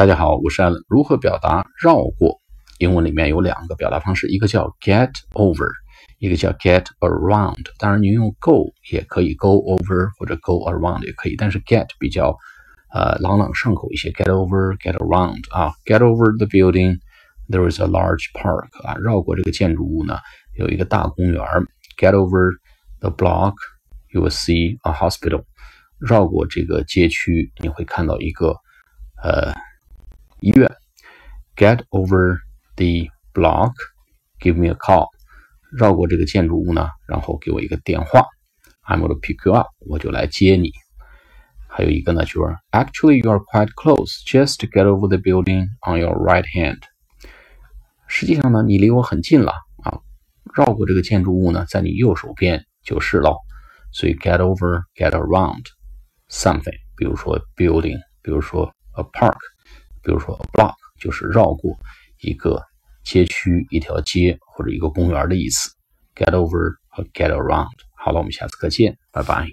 大家好，我是 Allen。如何表达绕过？英文里面有两个表达方式，一个叫 get over，一个叫 get around。当然，您用 go 也可以，go over 或者 go around 也可以，但是 get 比较呃朗朗上口一些。get over，get around 啊，get over the building，there is a large park 啊，绕过这个建筑物呢，有一个大公园。get over the block，you will see a hospital。绕过这个街区，你会看到一个呃。医院，get over the block, give me a call。绕过这个建筑物呢，然后给我一个电话，I'm gonna pick you up，我就来接你。还有一个呢，就是 actually you are quite close, just to get over the building on your right hand。实际上呢，你离我很近了啊，绕过这个建筑物呢，在你右手边就是了。所以 get over, get around something，比如说 building，比如说 a park。 比如说，block 就是绕过一个街区、一条街或者一个公园的意思。get over 和 get around。好了，我们下次课见，拜拜。